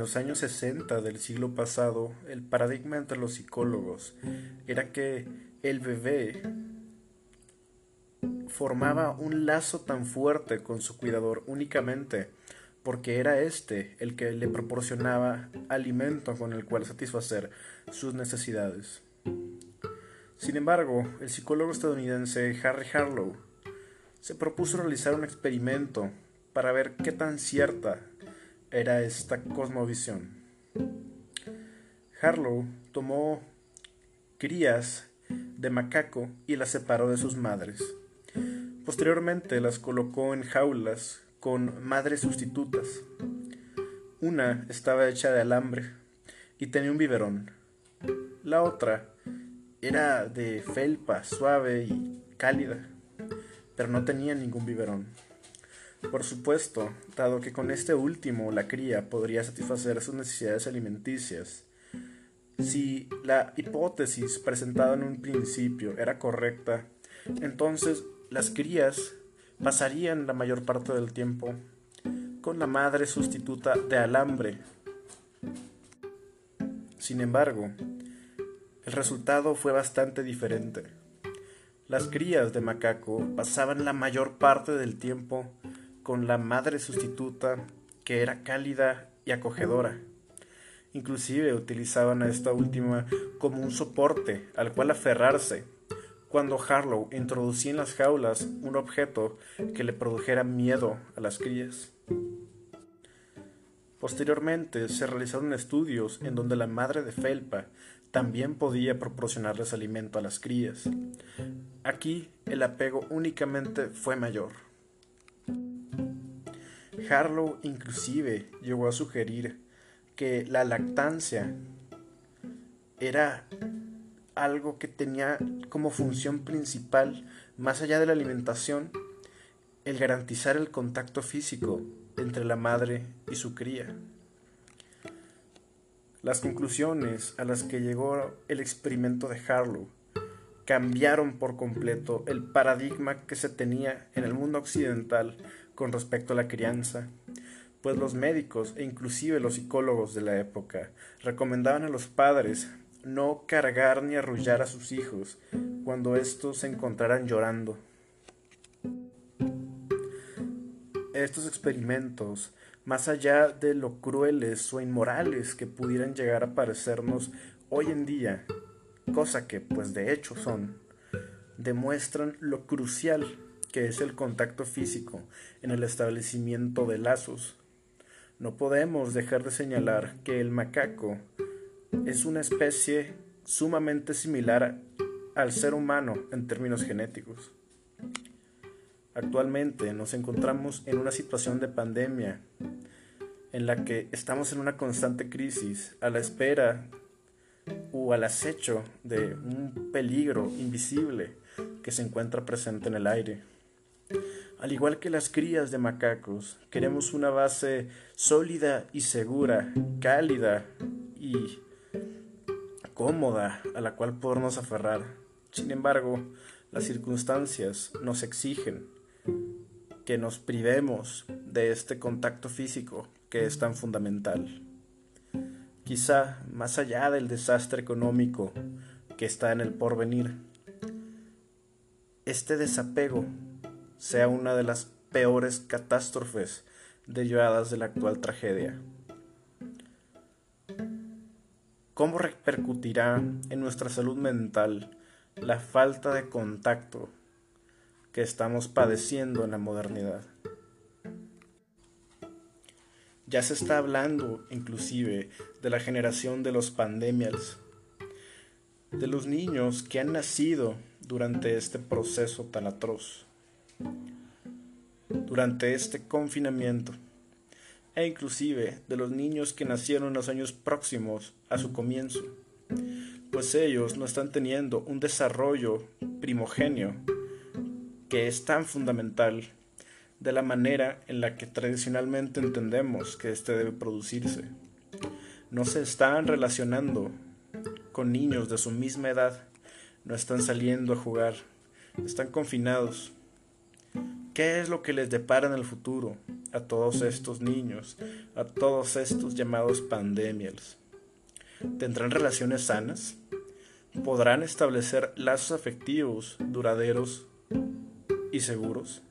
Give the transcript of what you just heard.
los años 60 del siglo pasado, el paradigma entre los psicólogos era que el bebé formaba un lazo tan fuerte con su cuidador únicamente porque era éste el que le proporcionaba alimento con el cual satisfacer sus necesidades. Sin embargo, el psicólogo estadounidense Harry Harlow se propuso realizar un experimento para ver qué tan cierta era esta cosmovisión. Harlow tomó crías de macaco y las separó de sus madres. Posteriormente las colocó en jaulas con madres sustitutas. Una estaba hecha de alambre y tenía un biberón. La otra era de felpa suave y cálida, pero no tenía ningún biberón. Por supuesto, dado que con este último la cría podría satisfacer sus necesidades alimenticias, si la hipótesis presentada en un principio era correcta, entonces las crías pasarían la mayor parte del tiempo con la madre sustituta de alambre. Sin embargo, el resultado fue bastante diferente. Las crías de macaco pasaban la mayor parte del tiempo con la madre sustituta que era cálida y acogedora. Inclusive utilizaban a esta última como un soporte al cual aferrarse cuando Harlow introducía en las jaulas un objeto que le produjera miedo a las crías. Posteriormente se realizaron estudios en donde la madre de felpa también podía proporcionarles alimento a las crías. Aquí el apego únicamente fue mayor. Harlow inclusive llegó a sugerir que la lactancia era algo que tenía como función principal, más allá de la alimentación, el garantizar el contacto físico entre la madre y su cría. Las conclusiones a las que llegó el experimento de Harlow cambiaron por completo el paradigma que se tenía en el mundo occidental con respecto a la crianza, pues los médicos e inclusive los psicólogos de la época recomendaban a los padres no cargar ni arrullar a sus hijos cuando estos se encontraran llorando. Estos experimentos, más allá de lo crueles o inmorales que pudieran llegar a parecernos hoy en día, cosa que pues de hecho son, demuestran lo crucial que es el contacto físico en el establecimiento de lazos. No podemos dejar de señalar que el macaco es una especie sumamente similar al ser humano en términos genéticos. Actualmente nos encontramos en una situación de pandemia en la que estamos en una constante crisis a la espera o al acecho de un peligro invisible que se encuentra presente en el aire. Al igual que las crías de macacos, queremos una base sólida y segura, cálida y cómoda a la cual podernos aferrar. Sin embargo, las circunstancias nos exigen que nos privemos de este contacto físico que es tan fundamental. Quizá más allá del desastre económico que está en el porvenir, este desapego sea una de las peores catástrofes derivadas de la actual tragedia. ¿Cómo repercutirá en nuestra salud mental la falta de contacto que estamos padeciendo en la modernidad? Ya se está hablando inclusive de la generación de los pandemias, de los niños que han nacido durante este proceso tan atroz, durante este confinamiento e inclusive de los niños que nacieron en los años próximos a su comienzo, pues ellos no están teniendo un desarrollo primogenio que es tan fundamental de la manera en la que tradicionalmente entendemos que éste debe producirse. No se están relacionando con niños de su misma edad, no están saliendo a jugar, están confinados. ¿Qué es lo que les depara en el futuro? a todos estos niños, a todos estos llamados pandemias? ¿Tendrán relaciones sanas? ¿Podrán establecer lazos afectivos duraderos y seguros?